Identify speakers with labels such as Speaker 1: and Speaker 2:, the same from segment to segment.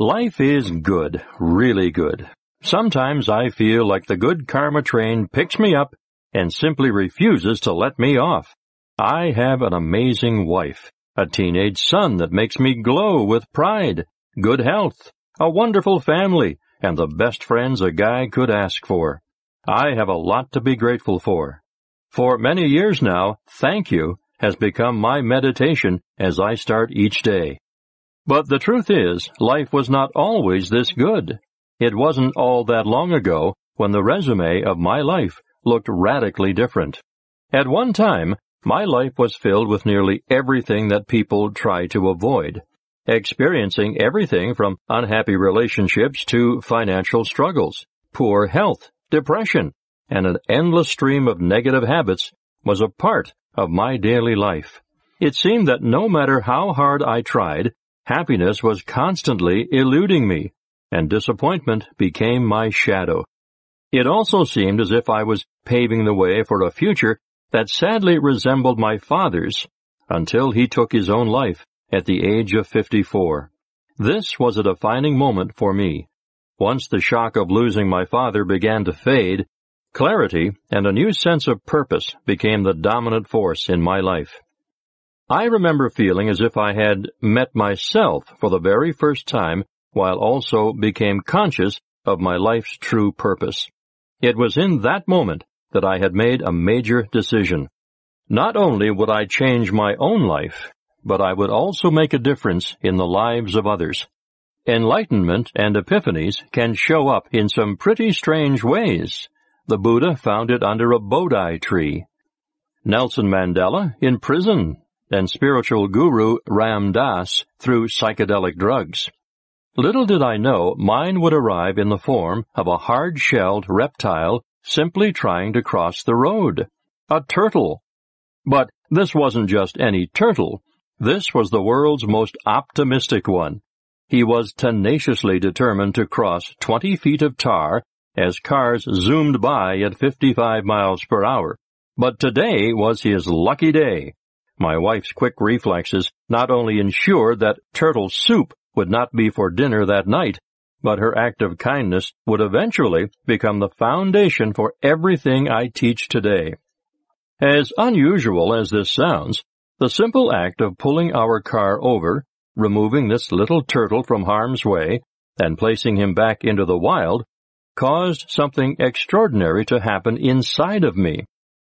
Speaker 1: Life is good, really good. Sometimes I feel like the good karma train picks me up and simply refuses to let me off. I have an amazing wife, a teenage son that makes me glow with pride, good health, a wonderful family, and the best friends a guy could ask for. I have a lot to be grateful for. For many years now, thank you has become my meditation as I start each day. But the truth is, life was not always this good. It wasn't all that long ago when the resume of my life looked radically different. At one time, my life was filled with nearly everything that people try to avoid, experiencing everything from unhappy relationships to financial struggles, poor health, depression, and an endless stream of negative habits was a part of my daily life. It seemed that no matter how hard I tried, happiness was constantly eluding me, and disappointment became my shadow. It also seemed as if I was paving the way for a future that sadly resembled my father's until he took his own life at the age of 54. This was a defining moment for me. Once the shock of losing my father began to fade, clarity and a new sense of purpose became the dominant force in my life. I remember feeling as if I had met myself for the very first time while also became conscious of my life's true purpose. It was in that moment that I had made a major decision. Not only would I change my own life, but I would also make a difference in the lives of others. Enlightenment and epiphanies can show up in some pretty strange ways. The Buddha found it under a Bodhi tree. Nelson Mandela in prison, and spiritual guru Ram Dass through psychedelic drugs. Little did I know mine would arrive in the form of a hard-shelled reptile simply trying to cross the road. A turtle. But this wasn't just any turtle. This was the world's most optimistic one. He was tenaciously determined to cross 20 feet of tar as cars zoomed by at 55 miles per hour. But today was his lucky day. My wife's quick reflexes not only ensured that turtle soup would not be for dinner that night, but her act of kindness would eventually become the foundation for everything I teach today. As unusual as this sounds, the simple act of pulling our car over, removing this little turtle from harm's way, and placing him back into the wild, caused something extraordinary to happen inside of me.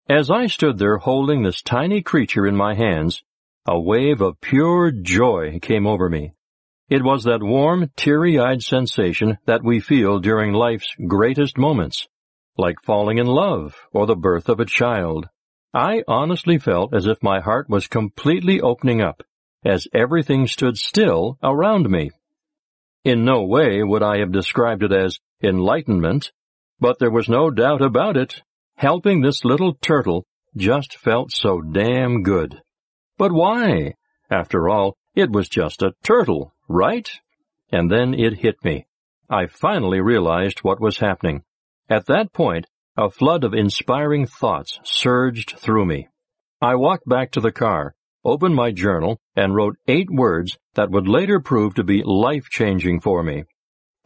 Speaker 1: As I stood there holding this tiny creature in my hands, a wave of pure joy came over me. It was that warm, teary-eyed sensation that we feel during life's greatest moments, like falling in love or the birth of a child. I honestly felt as if my heart was completely opening up, as everything stood still around me. In no way would I have described it as enlightenment, but there was no doubt about it. Helping this little turtle just felt so damn good. But why? After all, it was just a turtle, right? And then it hit me. I finally realized what was happening. At that point, a flood of inspiring thoughts surged through me. I walked back to the car, opened my journal, and wrote eight words that would later prove to be life-changing for me.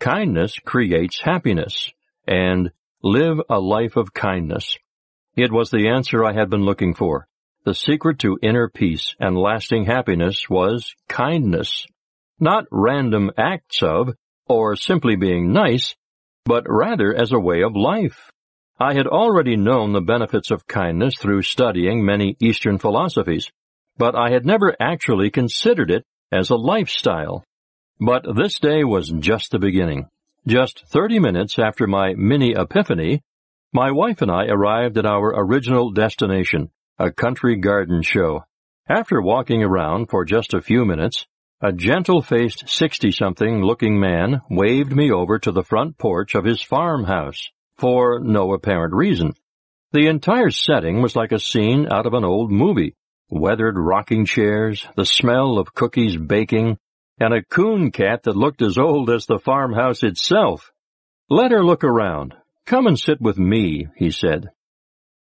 Speaker 1: Kindness creates happiness, and live a life of kindness. It was the answer I had been looking for. The secret to inner peace and lasting happiness was kindness. Not random acts of, or simply being nice, but rather as a way of life. I had already known the benefits of kindness through studying many Eastern philosophies, but I had never actually considered it as a lifestyle. But this day was just the beginning. Just 30 minutes after my mini epiphany, my wife and I arrived at our original destination, a country garden show. After walking around for just a few minutes, a gentle-faced 60-something looking man waved me over to the front porch of his farmhouse, for no apparent reason. The entire setting was like a scene out of an old movie. Weathered rocking chairs, the smell of cookies baking, and a coon cat that looked as old as the farmhouse itself. Let her look around. Come and sit with me, he said.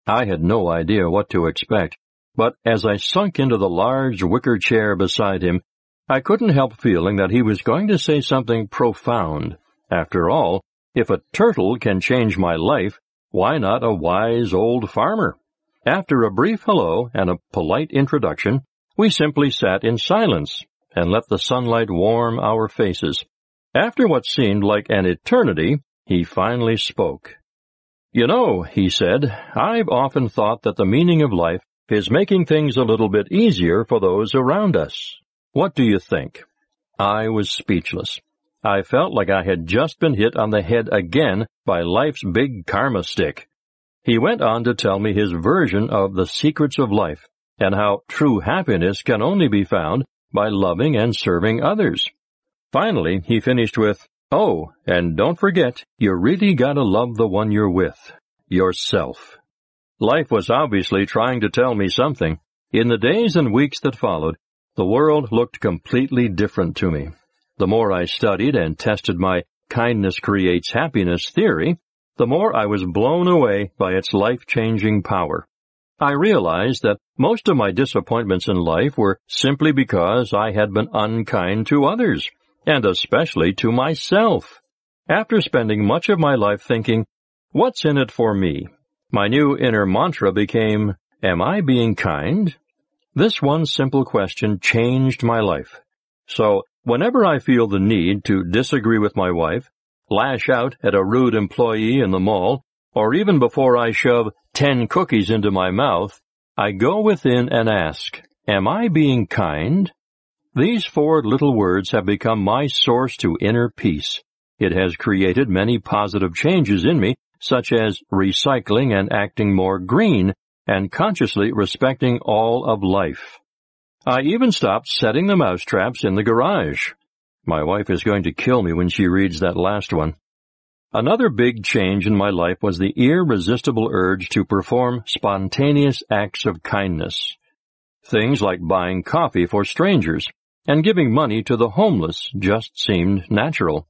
Speaker 1: I had no idea what to expect, but as I sunk into the large wicker chair beside him, I couldn't help feeling that he was going to say something profound. After all, if a turtle can change my life, why not a wise old farmer? After a brief hello and a polite introduction, we simply sat in silence and let the sunlight warm our faces. After what seemed like an eternity, he finally spoke. You know, he said, I've often thought that the meaning of life is making things a little bit easier for those around us. What do you think? I was speechless. I felt like I had just been hit on the head again by life's big karma stick. He went on to tell me his version of the secrets of life and how true happiness can only be found by loving and serving others. Finally, he finished with, Oh, and don't forget, you really gotta love the one you're with. Yourself. Life was obviously trying to tell me something. In the days and weeks that followed, the world looked completely different to me. The more I studied and tested my kindness creates happiness theory, the more I was blown away by its life-changing power. I realized that most of my disappointments in life were simply because I had been unkind to others, and especially to myself. After spending much of my life thinking, what's in it for me? My new inner mantra became, am I being kind? This one simple question changed my life. So Whenever I feel the need to disagree with my wife, lash out at a rude employee in the mall, or even before I shove ten cookies into my mouth, I go within and ask, Am I being kind? These four little words have become my source to inner peace. It has created many positive changes in me, such as recycling and acting more green, and consciously respecting all of life. I even stopped setting the mousetraps in the garage. My wife is going to kill me when she reads that last one. Another big change in my life was the irresistible urge to perform spontaneous acts of kindness. Things like buying coffee for strangers and giving money to the homeless just seemed natural.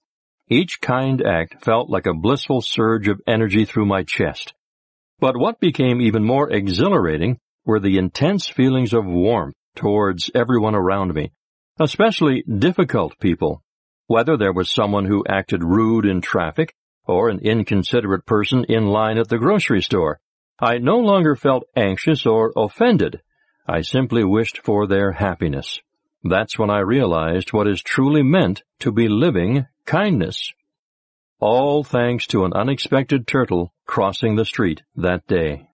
Speaker 1: Each kind act felt like a blissful surge of energy through my chest. But what became even more exhilarating were the intense feelings of warmth towards everyone around me, especially difficult people, whether there was someone who acted rude in traffic or an inconsiderate person in line at the grocery store. I no longer felt anxious or offended. I simply wished for their happiness. That's when I realized what is truly meant to be living kindness. All thanks to an unexpected turtle crossing the street that day.